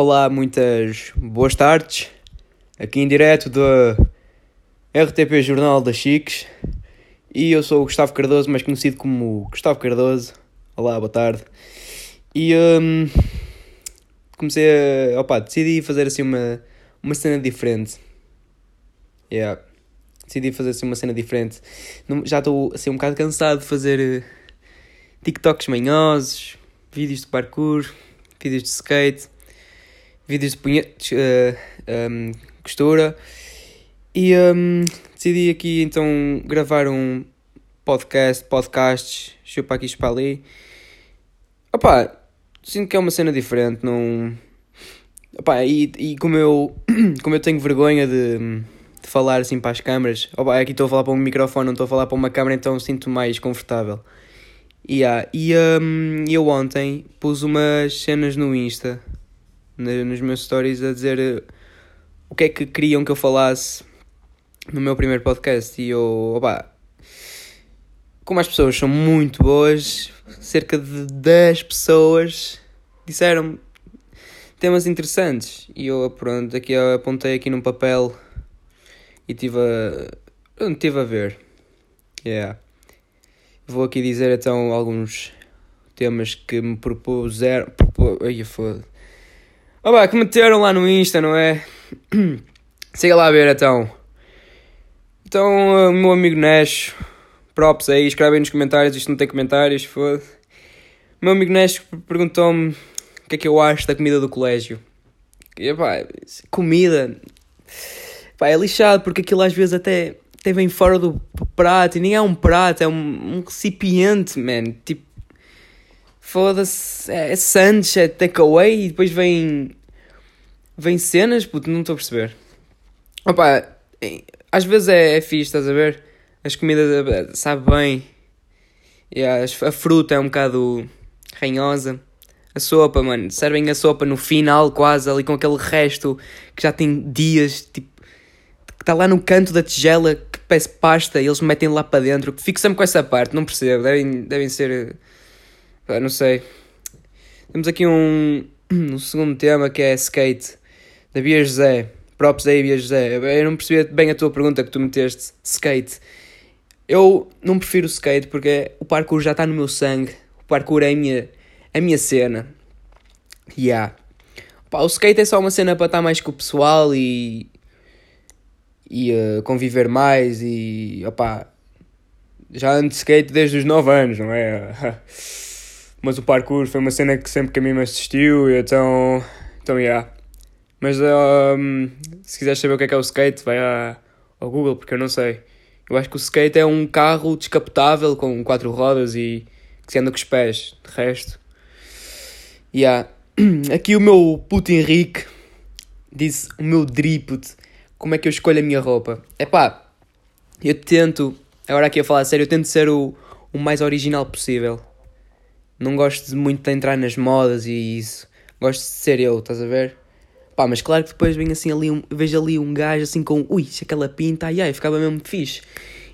Olá, muitas boas tardes. Aqui em direto do RTP Jornal das Chiques. E eu sou o Gustavo Cardoso, mais conhecido como Gustavo Cardoso. Olá, boa tarde. E hum, comecei a. Opa, decidi fazer assim uma, uma cena diferente. Yeah. Decidi fazer assim uma cena diferente. Já estou assim um bocado cansado de fazer eh, TikToks manhosos, vídeos de parkour, vídeos de skate, vídeos de punhetes, eh, um, costura. E hum, decidi aqui então gravar um podcast, podcasts, chupa aqui, chupa ali. Opá, sinto que é uma cena diferente, não... Opá, e, e como eu, como eu tenho vergonha de, de falar assim para as câmaras, opá, aqui estou a falar para um microfone, não estou a falar para uma câmera, então sinto mais confortável. Yeah. E hum, eu ontem pus umas cenas no Insta, nos meus stories, a dizer eh, o que é que queriam que eu falasse no meu primeiro podcast. E eu, opá, como as pessoas são muito boas, cerca de 10 pessoas disseram temas interessantes. E eu, pronto, aqui eu apontei aqui num papel e tive a, tive a ver. Yeah. Vou aqui dizer então alguns temas que me propuseram. Ai, foda. Oh, pá, que meteram lá no Insta, não é? Siga lá a ver então. Então, uh, meu amigo Nash, props aí, escrevem nos comentários. Isto não tem comentários, foda. Meu amigo Nash perguntou-me o que é que eu acho da comida do colégio. E, pá, comida. Pá, é lixado porque aquilo às vezes até, até vem fora do prato e nem é um prato, é um, um recipiente, man. Tipo, foda-se, é, é sandes, é takeaway e depois vem. Vem cenas, puto, não estou a perceber. Opa, às vezes é, é fixe, estás a ver? As comidas eh, sabe bem. E as- a fruta é um bocado ranhosa. A sopa, mano, servem a sopa no final quase, ali com aquele resto que já tem dias, tipo, que está lá no canto da tigela que parece pasta e eles metem lá para dentro. Fico sempre com essa parte, não percebo. Devem, devem ser. eh, não sei. Temos aqui um, um segundo tema que é skate, da Bia José. Props aí, Bia José. Eu não percebi bem a tua pergunta que tu meteste. Skate. Eu não prefiro skate porque o parkour já está no meu sangue. O parkour é a minha, a minha cena. Yeah. Pá, o skate é só uma cena para estar mais com o pessoal e. e eh, conviver mais e. opá. Já ando de skate desde os 9 anos, não é? Mas o parkour foi uma cena que sempre que a mim me assistiu e então. então, yeah. Mas um, se quiseres saber o que é que é o skate, vai à- ao Google porque eu não sei. Eu acho que o skate é um carro descapotável com quatro rodas e que se anda com os pés. De resto. Yeah. Aqui o meu puto Henrique disse o meu driput. Como é que eu escolho a minha roupa? É pá, eu tento, agora aqui a falar a sério, eu tento ser o, o mais original possível. Não gosto muito de entrar nas modas e isso. Gosto de ser eu, estás a ver? Pá, mas claro que depois vem assim ali, um, vejo ali um gajo assim com, ui, aquela pinta, ai ai, ficava mesmo fixe.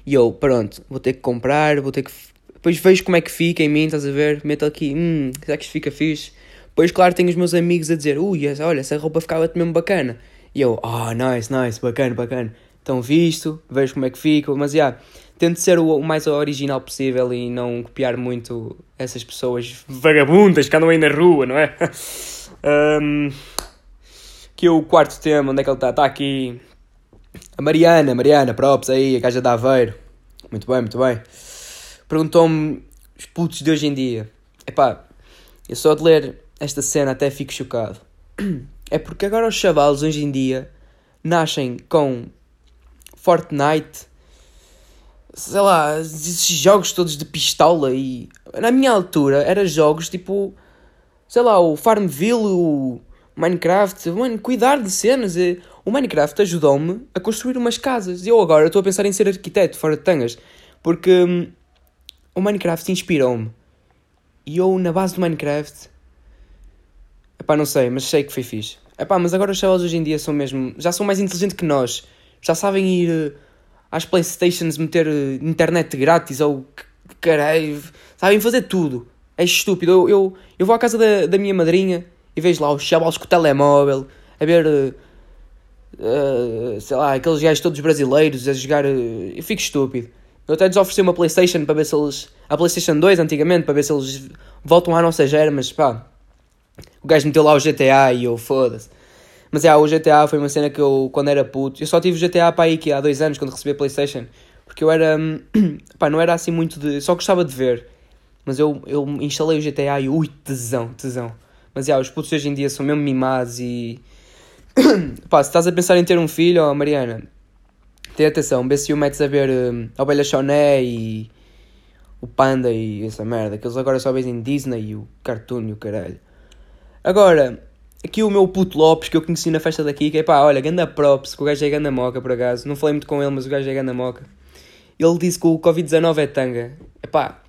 E eu, pronto, vou ter que comprar, vou ter que. Depois vejo como é que fica em mim, estás a ver? Meto aqui, hum, será que isto fica fixe? Depois, claro, tenho os meus amigos a dizer, ui, olha, essa roupa ficava-te mesmo bacana. E eu, ah, nice, nice, bacana, bacana. Então visto, vejo como é que fica, mas já, tento ser o, o mais original possível e não copiar muito essas pessoas vagabundas que andam aí na rua, não é? Ahm, que o quarto tema, onde é que ele está? Está aqui. A Mariana, Mariana, props aí, a gaja de Aveiro. Muito bem, muito bem. Perguntou-me os putos de hoje em dia. Epá, eu só de ler esta cena até fico chocado. É porque agora os chavalos hoje em dia nascem com Fortnite, sei lá, esses jogos todos de pistola e na minha altura eram jogos tipo, sei lá, o Farmville, o Minecraft, mano, cuidar de cenas. eh, O Minecraft ajudou-me a construir umas casas. Eu agora estou a pensar em ser arquiteto, fora de tangas, porque hum, o Minecraft inspirou-me. E eu, na base do Minecraft, epá, não sei, mas sei que foi fixe. Epá, mas agora os chavales hoje em dia são mesmo, já são mais inteligentes que nós. Já sabem ir eh, às Playstations meter eh, internet grátis ou caralho, sabem fazer tudo. É estúpido. Eu, eu, eu vou à casa da, da minha madrinha e vejo lá os chavalos com o telemóvel, a ver, uh, uh, sei lá, aqueles gajos todos brasileiros a jogar. Uh, eu fico estúpido. Eu até lhes ofereci uma PlayStation para ver se eles. A PlayStation 2 antigamente, para ver se eles voltam à nossa gera, mas pá. O gajo meteu lá o GTA e eu foda-se. Mas é, o GTA foi uma cena que eu, quando era puto, eu só tive o GTA para aí que há dois anos, quando recebi a PlayStation. Porque eu era. pá, não era assim muito de. Só gostava de ver. Mas eu, eu instalei o GTA e ui, tesão, tesão. Mas já, os putos hoje em dia são mesmo mimados e. pá, se estás a pensar em ter um filho, ó, Mariana, tenha atenção, vê se o metes a ver um, a Ovelha Choné e o Panda e essa merda, que eles agora só veem Disney e o Cartoon e o caralho. Agora, aqui o meu puto Lopes que eu conheci na festa daqui, que é pá, olha, ganda props, que o gajo é ganda moca por acaso, não falei muito com ele, mas o gajo é ganda moca. Ele disse que o Covid-19 é tanga. É pá,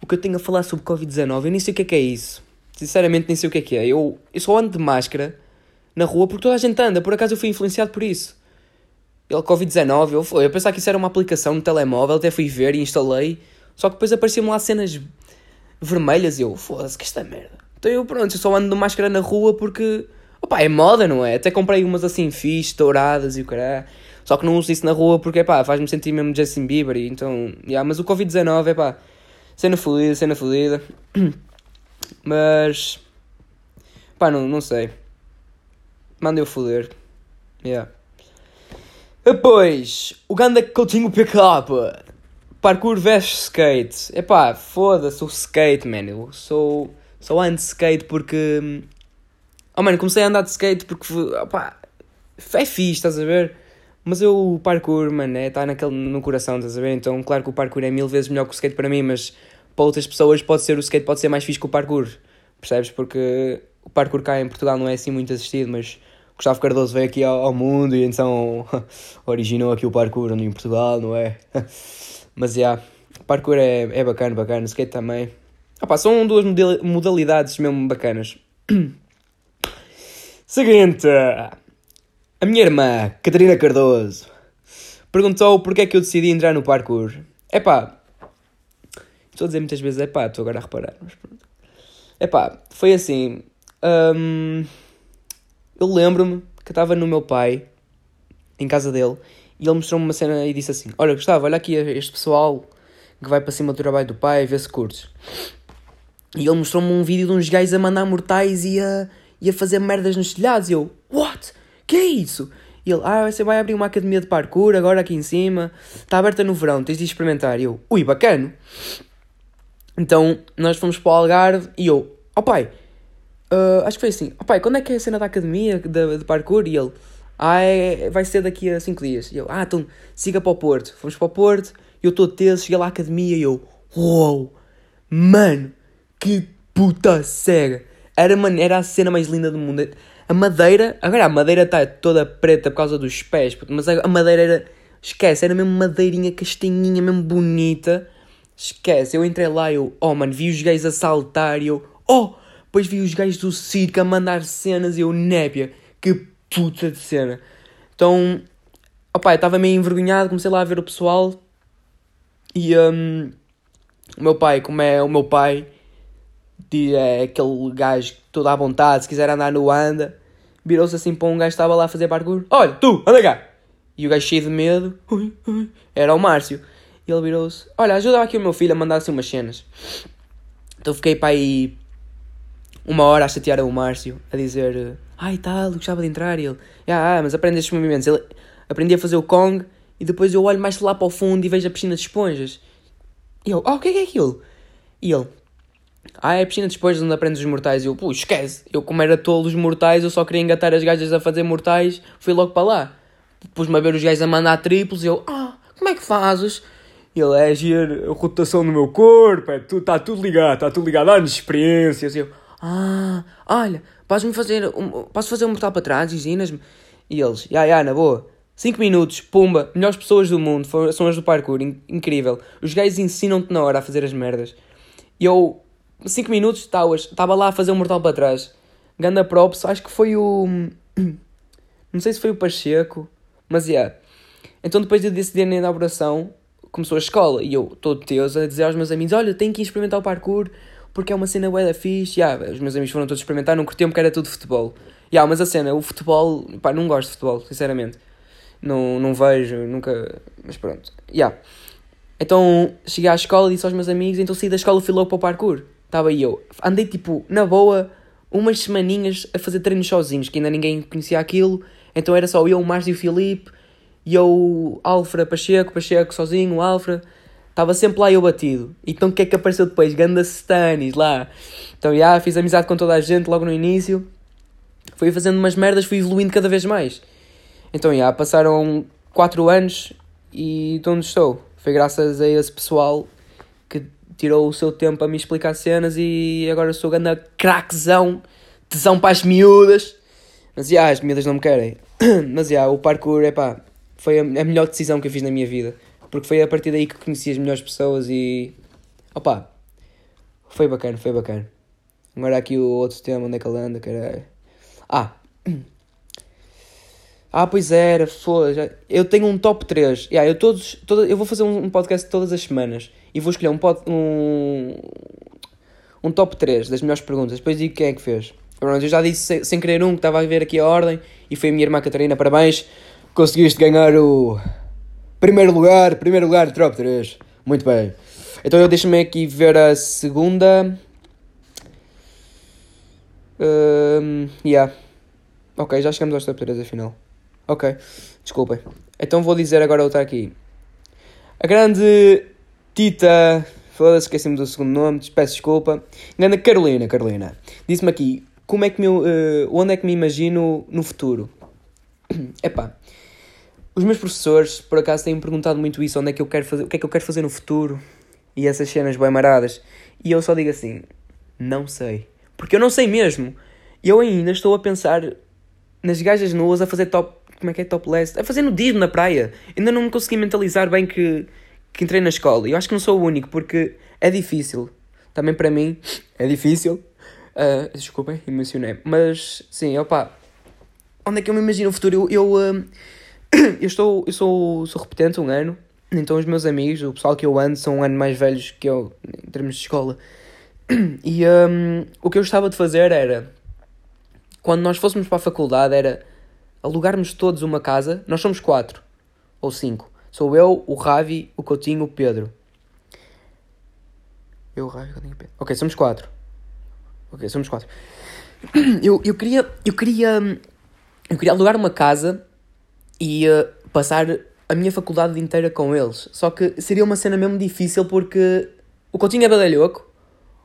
o que eu tenho a falar sobre Covid-19, eu nem sei o que é que é isso. Sinceramente, nem sei o que é que é. Eu, eu só ando de máscara na rua porque toda a gente anda. Por acaso eu fui influenciado por isso. Ele, Covid-19, eu, fui, eu pensava que isso era uma aplicação no telemóvel, até fui ver e instalei. Só que depois apareciam lá cenas vermelhas e eu, foda-se, que esta merda. Então eu, pronto, eu só ando de máscara na rua porque, opá, é moda, não é? Até comprei umas assim fixe, douradas e o caralho. Só que não uso isso na rua porque, pá, faz-me sentir mesmo Justin Bieber. Então, yeah, mas o Covid-19, é pá, cena fodida, cena fodida. Mas. Pá, não, não sei. Mandem-o foder. Yeah. Depois, o Ganda Coutinho PK. Parkour versus skate. Epá, foda-se o skate, man. Eu sou. Sou anti-skate porque. Oh, mano, comecei a andar de skate porque. Opá, é fixe, estás a ver? Mas eu, o parkour, mano, é, está naquele, no coração, estás a ver? Então, claro que o parkour é mil vezes melhor que o skate para mim, mas para outras pessoas pode ser o skate pode ser mais fixe que o parkour. Percebes? Porque o parkour cá em Portugal não é assim muito assistido, mas Gustavo Cardoso veio aqui ao, ao mundo e então originou aqui o parkour em Portugal, não é? mas já, yeah, parkour é, é bacana, bacana, skate também. Opa, são duas modalidades mesmo bacanas. Seguinte, a minha irmã, Catarina Cardoso, perguntou porque é que eu decidi entrar no parkour. É pá, estou a dizer muitas vezes é pá, estou agora a reparar, mas pronto. Epá, foi assim. Um, eu lembro-me que estava no meu pai, em casa dele, e ele mostrou-me uma cena e disse assim: Olha, Gustavo, olha aqui este pessoal que vai para cima do trabalho do pai, vê se curtes. E ele mostrou-me um vídeo de uns gajos a mandar mortais e a, e a fazer merdas nos telhados. E eu, what? Que é isso? E ele, ah, você vai abrir uma academia de parkour agora aqui em cima, está aberta no verão, tens de experimentar. E eu, ui, bacana. Então nós fomos para o Algarve e eu, ó oh, pai, uh, acho que foi assim, ó oh, pai, quando é que é a cena da academia de, de parkour? E ele, ah, é, vai ser daqui a 5 dias. E eu, ah, então siga para o Porto. Fomos para o Porto, eu estou teso, cheguei lá à academia e eu, uou, mano, que puta cega. Era, mano, era a cena mais linda do mundo. A madeira, agora a madeira está toda preta por causa dos pés, mas a madeira era, esquece, era mesmo madeirinha castanhinha, mesmo bonita Esquece, eu entrei lá eu, oh mano, vi os gays a saltar e eu, oh! Depois vi os gays do circo a mandar cenas e eu, népia, que puta de cena. Então, opá, eu estava meio envergonhado, comecei lá a ver o pessoal e um, o meu pai, como é o meu pai, é aquele gajo todo à vontade, se quiser andar no anda, virou-se assim para um gajo que estava lá a fazer parkour, olha, tu, anda cá! E o gajo cheio de medo, era o Márcio. E ele virou-se: Olha, ajuda aqui o meu filho a mandar assim umas cenas. Então fiquei para aí uma hora a chatear o Márcio, a dizer: Ai tal, gostava de entrar. E ele: Ah, mas aprende estes movimentos. Ele aprendi a fazer o Kong e depois eu olho mais lá para o fundo e vejo a piscina de esponjas. E eu: Oh, o que é que é aquilo? E ele: Ah, é a piscina de esponjas onde aprendes os mortais. E eu: Pô, esquece. Eu, como era todos os mortais, eu só queria engatar as gajas a fazer mortais, fui logo para lá. Pus-me a ver os gajos a mandar triplos e eu: Ah, como é que fazes? Ele é a rotação no meu corpo, é tudo, está tudo ligado, está tudo ligado, de experiências. E eu, ah, olha, podes-me fazer, um, posso fazer um mortal para trás, ensinas-me? E eles, ya, ya, na boa. 5 minutos, pumba, melhores pessoas do mundo, são as do parkour, in, incrível. Os gajos ensinam-te na hora a fazer as merdas. E eu, 5 minutos, estava lá a fazer um mortal para trás. Ganda props, acho que foi o. Não sei se foi o Pacheco, mas é. Yeah. Então depois de decidir na inauguração, começou a escola e eu, todo teus, a dizer aos meus amigos: Olha, tenho que ir experimentar o parkour porque é uma cena bué da fixe. Yeah, os meus amigos foram todos experimentar, não curtiam porque era tudo futebol. Yeah, mas a cena, o futebol, pá, não gosto de futebol, sinceramente. Não, não vejo, nunca. Mas pronto. Yeah. Então cheguei à escola e disse aos meus amigos, então saí da escola e fui logo para o parkour. Estava eu. Andei tipo, na boa, umas semaninhas a fazer treinos sozinhos, que ainda ninguém conhecia aquilo. Então era só eu, o Márcio e o Filipe, e eu, Alfra, Pacheco, Pacheco sozinho, Alfra. Estava sempre lá eu batido. Então o que é que apareceu depois? Ganda Stanis lá. Então já, yeah, fiz amizade com toda a gente logo no início. Fui fazendo umas merdas, fui evoluindo cada vez mais. Então já, yeah, passaram 4 anos e de onde estou? Foi graças a esse pessoal que tirou o seu tempo a me explicar cenas e agora sou ganda craquezão, tesão para as miúdas. Mas já, yeah, as miúdas não me querem. Mas já, yeah, o parkour, é pá, foi a melhor decisão que eu fiz na minha vida. Porque foi a partir daí que conheci as melhores pessoas e. Opá, foi bacana, foi bacana. Agora aqui o outro tema, onde é que ele anda, caralho. Ah! Ah, pois era, foda Eu tenho um top 3. Yeah, eu, todos, todo, eu vou fazer um podcast todas as semanas e vou escolher um, pod, um, um top 3 das melhores perguntas. Depois digo quem é que fez. Pronto, eu já disse sem, sem querer um que estava a ver aqui a ordem e foi a minha irmã Catarina. Parabéns, conseguiste ganhar o primeiro lugar, primeiro lugar top 3. Muito bem. Então eu deixo-me aqui ver a segunda. Um, yeah. Ok, já chegamos aos top 3 afinal. Ok, desculpem. Então vou dizer agora outra aqui. A grande Tita. Foda-se, esqueci-me do segundo nome, peço desculpa. Grande Carolina, Carolina. Disse-me aqui como é que me, uh, onde é que me imagino no futuro. Epá, os meus professores, por acaso, têm-me perguntado muito isso, onde é que eu quero fazer, o que é que eu quero fazer no futuro e essas cenas bem maradas. E eu só digo assim, não sei. Porque eu não sei mesmo. Eu ainda estou a pensar nas gajas nuas a fazer top como é que é topless? A fazer nudismo na praia. Ainda não me consegui mentalizar bem que, que entrei na escola. Eu acho que não sou o único, porque é difícil. Também para mim é difícil. Uh, desculpem, emocionei. Mas sim, opa. Onde é que eu me imagino o futuro? Eu, eu, uh, eu estou. Eu sou, sou repetente um ano. Então os meus amigos, o pessoal que eu ando, são um ano mais velhos que eu em termos de escola. E um, o que eu gostava de fazer era. Quando nós fôssemos para a faculdade, era alugarmos todos uma casa, nós somos quatro ou cinco. Sou eu, o Ravi, o Coutinho, o Pedro. Eu, o Ravi, o Coutinho, o Pedro. Ok, somos quatro. Ok, somos quatro. Eu, eu queria, eu queria, eu queria alugar uma casa uh, passar a minha faculdade inteira com eles. Só que seria uma cena mesmo difícil porque o Coutinho é badalhoco,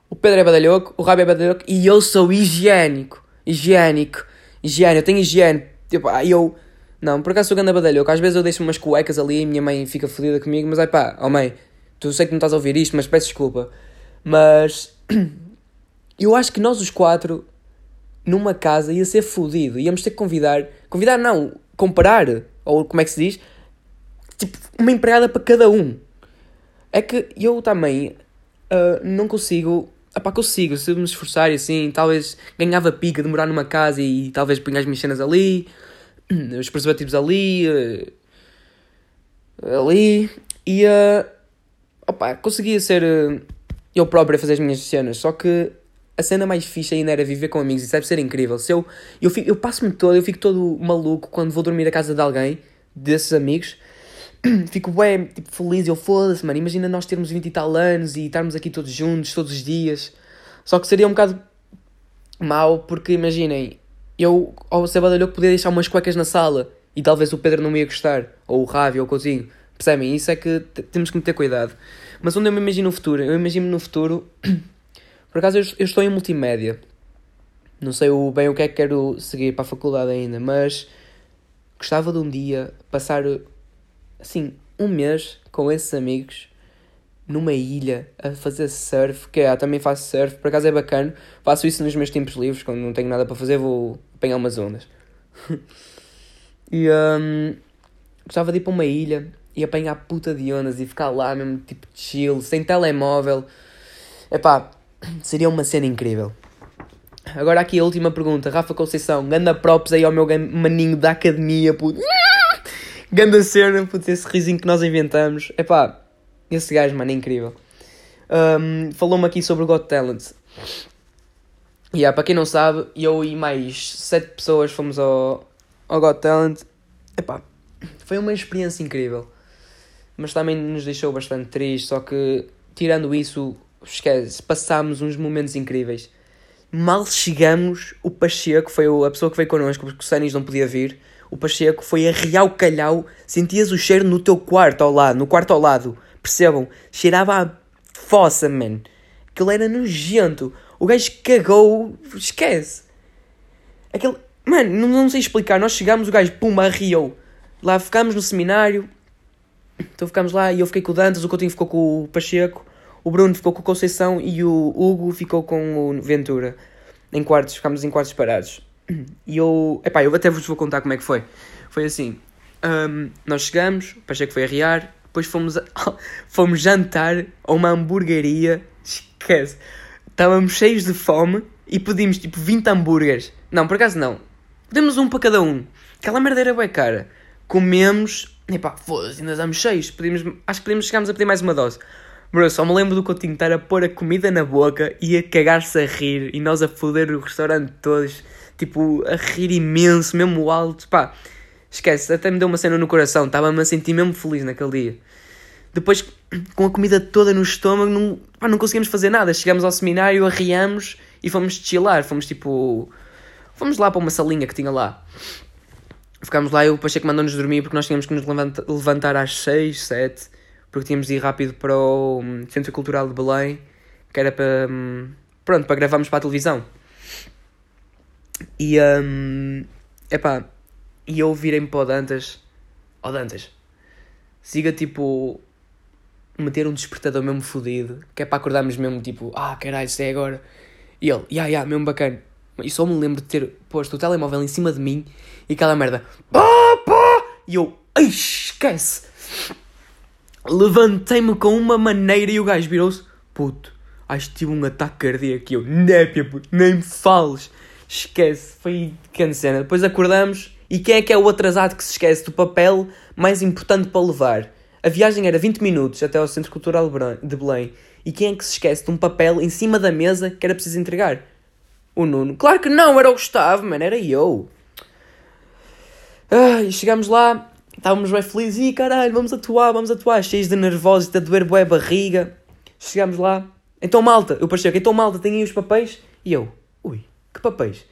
o Pedro é badalhoco, o Rabi é badalhoco e eu sou higiênico. Higiênico. Higiene, eu tenho higiene Tipo, aí eu. Não, por acaso sou grande badalhoco. Às vezes eu deixo umas cuecas ali e minha mãe fica fodida comigo, mas aí pá, oh mãe, tu sei que não estás a ouvir isto, mas peço desculpa. Mas. eu acho que nós os quatro, numa casa, ia ser fodido. Íamos ter que convidar. Convidar não, comprar. Ou como é que se diz? Tipo, uma empregada para cada um. É que eu também uh, não consigo. Epá, consigo, se me esforçar e assim, talvez ganhava pica de morar numa casa e talvez punha as minhas cenas ali, os preservativos ali, uh, ali, e uh, opa, conseguia ser uh, eu próprio a fazer as minhas cenas, só que a cena mais fixe ainda era viver com amigos, isso deve ser incrível. Se eu, eu, fico, eu passo-me todo, eu fico todo maluco quando vou dormir à casa de alguém, desses amigos, fico bem tipo, feliz, eu foda-se, mano, imagina nós termos 20 e tal anos e estarmos aqui todos juntos, todos os dias, só que seria um bocado mau, porque imaginem, eu, ao ser badalhoco, podia deixar umas cuecas na sala e talvez o Pedro não me ia gostar, ou o Ravi, ou o Coutinho. Percebem? Isso é que temos que ter cuidado. Mas onde eu me imagino no futuro? Eu imagino no futuro. Por acaso eu, eu, estou em multimédia. Não sei bem o que é que quero seguir para a faculdade ainda, mas gostava de um dia passar assim um mês com esses amigos numa ilha a fazer surf, que é, também faço surf, por acaso é bacana. Faço isso nos meus tempos livres, quando não tenho nada para fazer, vou apanhar umas ondas. e um, gostava de ir para uma ilha e apanhar puta de ondas e ficar lá mesmo, tipo chill, sem telemóvel. Epá, seria uma cena incrível. Agora aqui a última pergunta, Rafa Conceição, ganda props aí ao meu maninho da academia, puto. Ganda cena, puto, esse risinho que nós inventamos. Epá, esse gajo, mano, é incrível. Um, Falou-me aqui sobre o Got Talent. E yeah, para quem não sabe, eu e mais sete pessoas fomos ao, ao Got Talent. Epá, foi uma experiência incrível. Mas também nos deixou bastante tristes. Só que, tirando isso, esquece, passámos uns momentos incríveis. Mal chegamos, o Pacheco foi a pessoa que veio connosco, porque o Sanis não podia vir. O Pacheco foi a real calhau. Sentias o cheiro no teu quarto ao lado, no quarto ao lado. Percebam? Cheirava a fossa, man. Aquilo era nojento. O gajo cagou. Esquece. Aquele. Mano, não, não sei explicar. Nós chegámos, o gajo, pumba, riou. Lá ficámos no seminário. Então ficámos lá e eu fiquei com o Dantas, o Coutinho ficou com o Pacheco, o Bruno ficou com o Conceição e o Hugo ficou com o Ventura. Em quartos, ficámos em quartos parados. E eu. Epá, eu até vos vou contar como é que foi. Foi assim. Um, nós chegamos, o Pacheco foi arriar, depois fomos, a, fomos jantar a uma hamburgueria. Esquece estávamos cheios de fome e pedimos tipo 20 hambúrgueres. Não, por acaso não. Pedimos um para cada um. Aquela merda era bem cara. Comemos. Epá, foda-se, ainda estamos cheios. Pedimos, acho que pedimos, chegámos a pedir mais uma dose. Bro, só me lembro do Coutinho estar a pôr a comida na boca e a cagar-se a rir. E nós a foder o restaurante todos. Tipo, a rir imenso, mesmo alto. Pá, esquece, até me deu uma cena no coração. Estava-me a sentir mesmo feliz naquele dia. Depois, com a comida toda no estômago, não, pá, não conseguimos fazer nada. Chegámos ao seminário, arriamos e fomos chilar. Fomos tipo. Fomos lá para uma salinha que tinha lá. Ficámos lá e o Pacheco mandou-nos dormir porque nós tínhamos que nos levantar às 6, 7, porque tínhamos de ir rápido para o hum, Centro Cultural de Belém, que era para. Hum, pronto, para gravarmos para a televisão. E. Um, epá, e eu virei-me para o Dantas. Ó oh, Dantas, siga tipo meter um despertador mesmo fodido, que é para acordarmos mesmo tipo, ah caralho, isso é agora. E ele, ya, yeah, ya, yeah, mesmo bacana. E só me lembro de ter posto o telemóvel em cima de mim e aquela merda, pá! E eu, esquece! Levantei-me com uma maneira e o gajo virou-se, puto, acho que tive um ataque cardíaco. E eu, népia, puto, nem me fales. Esquece, foi que cena. Depois acordamos e quem é que é o atrasado que se esquece do papel mais importante para levar? A viagem era 20 minutos até ao Centro Cultural de Belém. E quem é que se esquece de um papel em cima da mesa que era preciso entregar? O Nuno. Claro que não, era o Gustavo, mano, era eu. Ah, e chegámos lá, estávamos bem felizes. E caralho, vamos atuar, vamos atuar. Cheios de nervosos, de doer boé barriga. Chegámos lá. Então, malta, eu parecia então, malta, tem aí os papéis? E eu, ui, que papéis?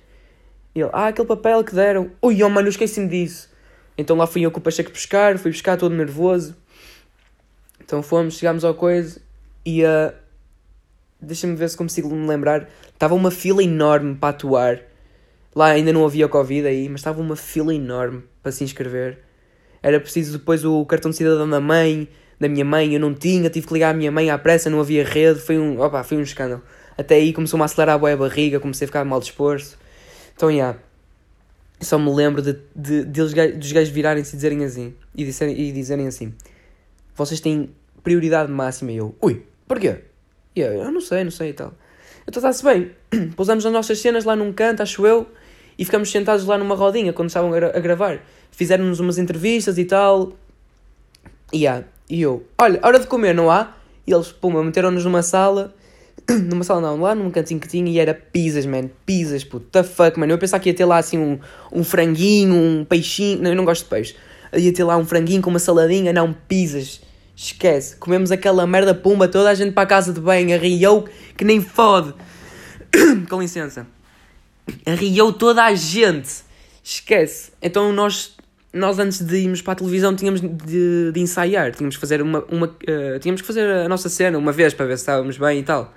E ele, ah, aquele papel que deram. Ui, oh mano, esqueci-me disso. Então lá fui eu com o Pacheco buscar, fui buscar todo nervoso. Então fomos, chegámos ao coisa e uh, deixa-me ver se consigo me lembrar. Estava uma fila enorme para atuar. Lá ainda não havia Covid aí, mas estava uma fila enorme para se inscrever. Era preciso depois o cartão de cidadão da mãe, da minha mãe, eu não tinha, tive que ligar à minha mãe à pressa, não havia rede, foi um, opa, foi um escândalo. Até aí começou-me a acelerar a boa barriga, comecei a ficar mal disposto. Então, já. Yeah, só me lembro de, de, de, dos gajos virarem-se e dizerem assim. E, disserem, e dizerem assim: Vocês têm prioridade máxima. E eu, ui, porquê? E eu, eu não sei, não sei e tal. Então está-se bem. Pousamos as nossas cenas lá num canto, acho eu, e ficamos sentados lá numa rodinha quando estavam a, gra a gravar. Fizeram-nos umas entrevistas e tal. E, yeah. e eu, olha, hora de comer, não há? E eles, puma, meteram-nos numa sala. numa sala não, lá num cantinho que tinha e era pizzas, man. Pizzas. The fuck, man. Eu pensava que ia ter lá assim um, um franguinho, um peixinho. Não, eu não gosto de peixe. Ia ter lá um franguinho com uma saladinha, não, pizzas Esquece. Comemos aquela merda pumba, toda a gente para a casa de banho, arriou que nem fode. Com licença. Arriou toda a gente. Esquece. Então nós, nós antes de irmos para a televisão tínhamos de, de ensaiar. Tínhamos que fazer uma, uma uh, tínhamos que fazer a nossa cena uma vez para ver se estávamos bem e tal.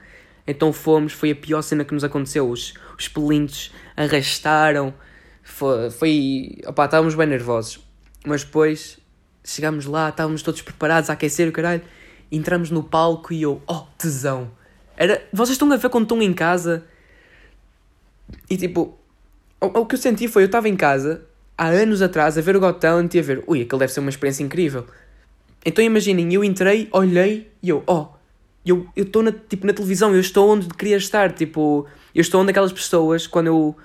Então fomos, foi a pior cena que nos aconteceu. Os, os pelintos arrastaram. Foi, foi. Opá, estávamos bem nervosos. Mas depois chegámos lá, estávamos todos preparados a aquecer o caralho, entramos no palco e eu, oh, tesão. Era, vocês estão a ver quando estão em casa e tipo, o, o que eu senti foi, eu estava em casa há anos atrás a ver o Got Talent e a ver, ui, aquilo deve ser uma experiência incrível. Então imaginem, eu entrei, olhei e eu, oh, eu estou na, tipo, na televisão, eu estou onde queria estar, tipo, eu estou onde aquelas pessoas, quando eu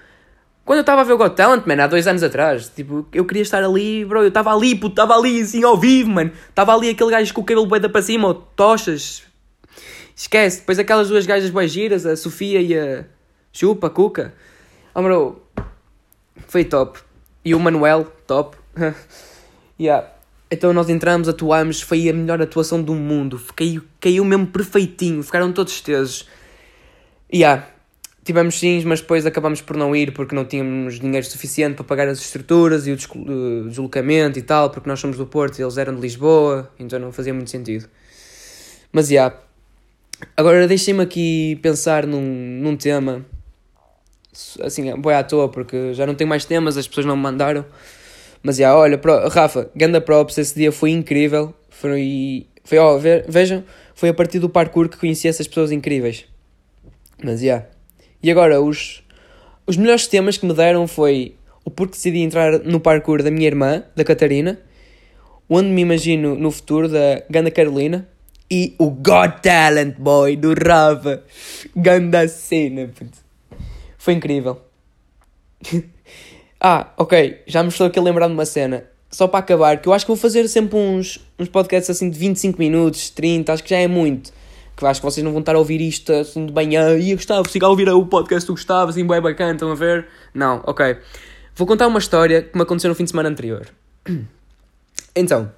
quando eu estava a ver o Got Talent, man, há dois anos atrás, tipo, eu queria estar ali, bro, eu estava ali, puto, estava ali, assim, ao vivo, mano. Estava ali aquele gajo com o cabelo boeda para cima, ou tochas. Esquece. Depois aquelas duas gajas boas giras, a Sofia e a Chupa, Cuca. Oh, bro. Foi top. E o Manuel, top. yeah. Então nós entramos, atuamos, foi a melhor atuação do mundo. Caiu, caiu mesmo perfeitinho, ficaram todos tesos. Yeah. Tivemos sims, mas depois acabamos por não ir porque não tínhamos dinheiro suficiente para pagar as estruturas e o deslocamento e tal, porque nós somos do Porto e eles eram de Lisboa, então não fazia muito sentido. Mas já. Yeah. Agora deixem-me aqui pensar num, num tema. Assim, boi à toa, porque já não tenho mais temas, as pessoas não me mandaram. Mas já, olha, pro, Rafa, ganda props, esse dia foi incrível. Foi, foi ó, ve, vejam, foi a partir do parkour que conheci essas pessoas incríveis. Mas já. E agora, os, os melhores temas que me deram foi o porquê decidi entrar no parkour da minha irmã, da Catarina, onde me imagino no futuro da Ganda Carolina e o God Talent Boy do Rafa. Ganda cena, Foi incrível. ah, ok, já me estou aqui a lembrar de uma cena. Só para acabar, que eu acho que vou fazer sempre uns, uns podcasts assim de 25 minutos, 30, acho que já é muito. Que acho que vocês não vão estar a ouvir isto assim de manhã. E Gustavo, siga a ouvir o podcast do Gustavo, assim, bem bacana, estão a ver? Não, ok. Vou contar uma história que me aconteceu no fim de semana anterior. Então,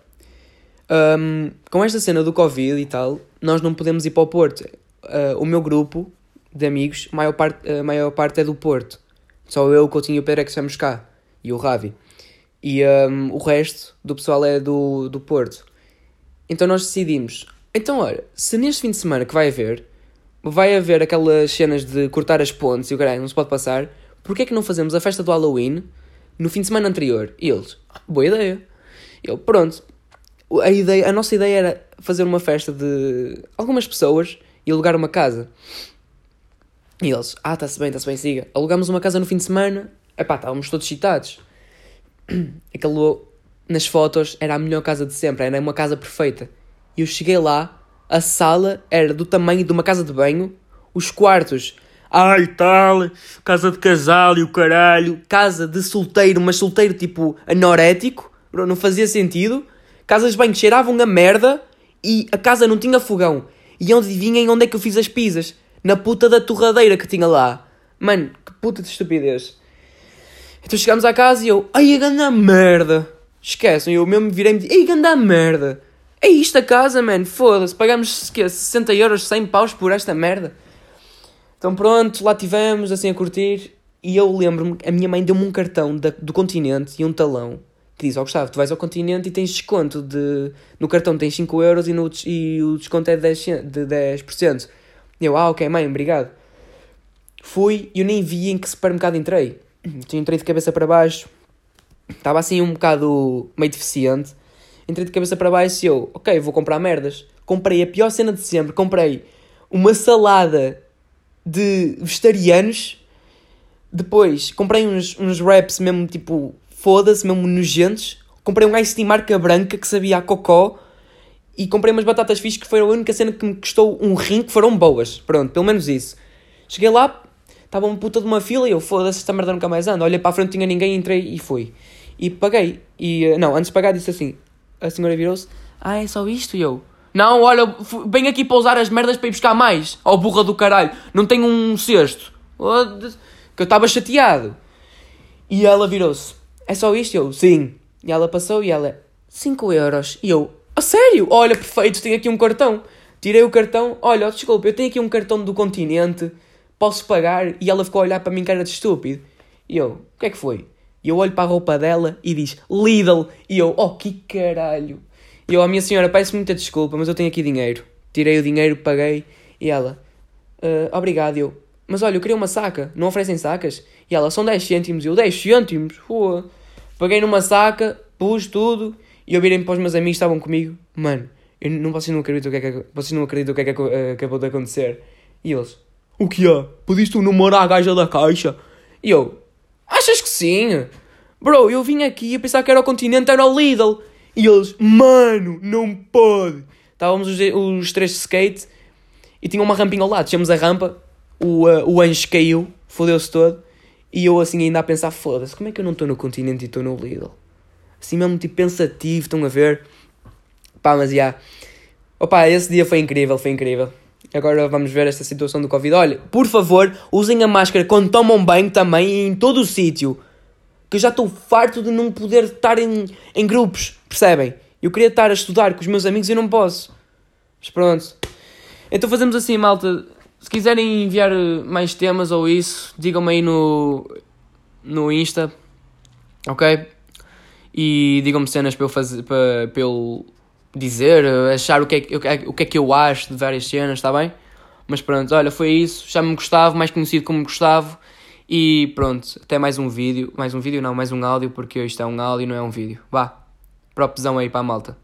um, com esta cena do Covid e tal, nós não podemos ir para o Porto. Uh, o meu grupo de amigos, a maior parte, a maior parte é do Porto. Só eu, o Coutinho e o Pedro é que estamos cá. E o Ravi. E um, o resto do pessoal é do, do Porto. Então nós decidimos. Então, olha, se neste fim de semana que vai haver, vai haver aquelas cenas de cortar as pontes e o caralho, não se pode passar, porquê é que não fazemos a festa do Halloween no fim de semana anterior? E eles, boa ideia. Eu, pronto, a, ideia, a nossa ideia era fazer uma festa de algumas pessoas e alugar uma casa. E eles, ah, está-se bem, está-se bem, siga. Alugámos uma casa no fim de semana, epá, estávamos todos excitados. Aquele, nas fotos, era a melhor casa de sempre, era uma casa perfeita. E eu cheguei lá, a sala era do tamanho de uma casa de banho, os quartos, ai tal, casa de casal e o caralho, casa de solteiro, mas solteiro tipo anorético, não fazia sentido. Casas de banho cheiravam a merda e a casa não tinha fogão. E onde adivinhem onde é que eu fiz as pizzas? Na puta da torradeira que tinha lá. Mano, que puta de estupidez. Então chegámos à casa e eu, ai a ganda merda. Esquecem, eu mesmo virei-me e disse, ai ganda merda. É isto a casa, mano, foda-se. Pagamos que, 60 euros, 100 paus por esta merda. Então pronto, lá tivemos, assim a curtir. E eu lembro-me, a minha mãe deu-me um cartão da, do continente e um talão que diz, ó oh, Gustavo, tu vais ao continente e tens desconto de... No cartão tens 5 euros e, no, e o desconto é de 10%. De 10%. Eu, ah, ok, mãe, obrigado. Fui e eu nem vi em que supermercado entrei. Entrei de cabeça para baixo. Estava assim um bocado meio deficiente. Entrei de cabeça para baixo e eu, ok, vou comprar merdas. Comprei a pior cena de sempre. Comprei uma salada de vegetarianos. Depois comprei uns, uns wraps mesmo tipo foda-se, mesmo nojentos. Comprei um ice de marca branca que sabia a cocó. E comprei umas batatas fixe que foi a única cena que me custou um rim, que foram boas. Pronto, pelo menos isso. Cheguei lá, estava uma puta de uma fila e eu, foda-se, esta merda nunca mais anda. Olhei para a frente, tinha ninguém, entrei e fui. E paguei. E, eh, não, antes de pagar disse assim, a senhora virou-se, ah, é só isto? E eu, não, olha, venho aqui para usar as merdas para ir buscar mais. Ó oh, burra do caralho, não tenho um cesto. Que eu estava chateado. E ela virou-se, é só isto? Eu, sim. E ela passou e ela, 5 euros. E eu, a sério? Olha, perfeito, tenho aqui um cartão. Tirei o cartão, olha, desculpa, eu tenho aqui um cartão do continente, posso pagar? E ela ficou a olhar para mim, cara de estúpido. E eu, o que é que foi? E eu olho para a roupa dela e diz, Lidl. E eu, oh, que caralho. E eu, a minha senhora, peço muita desculpa, mas eu tenho aqui dinheiro. Tirei o dinheiro, paguei. E ela, uh, obrigado. E eu, mas olha, eu queria uma saca, não oferecem sacas? E ela, são 10 cêntimos. E eu, 10 cêntimos? Paguei numa saca, pus tudo, e eu virei para os meus amigos estavam comigo. Mano, eu não, vocês não acreditam o que é que, vocês não acreditam o que é que uh, acabou de acontecer. E eles, o que é? Pediste um número à gaja da caixa? E eu, achas que sim? Bro, eu vim aqui a pensar que era o continente, era o Lidl. E eles, mano, não pode. Estávamos os, os três de skate e tinha uma rampinha ao lado. Tínhamos a rampa, o, uh, o anjo caiu, fodeu-se todo. E eu assim ainda a pensar, foda-se, como é que eu não estou no continente e estou no Lidl? Assim mesmo tipo pensativo, estão a ver? Pá, mas já. Opa, esse dia foi incrível, foi incrível. Agora vamos ver esta situação do Covid. Olha, por favor, usem a máscara quando tomam banho também e em todo o sítio. Que eu já estou farto de não poder estar em, em grupos, percebem? Eu queria estar a estudar com os meus amigos e não posso. Mas pronto. Então fazemos assim, malta. Se quiserem enviar mais temas ou isso, digam-me aí no, no Insta. Ok? E digam-me cenas para eu fazer. Para, para eu dizer, achar o que, é, o que é que eu acho de várias cenas, está bem? Mas pronto, olha, foi isso. Chamo-me Gustavo, mais conhecido como Gustavo. E pronto, até mais um vídeo. Mais um vídeo, não, mais um áudio, porque isto é um áudio, não é um vídeo. Vá, propesão aí para a malta.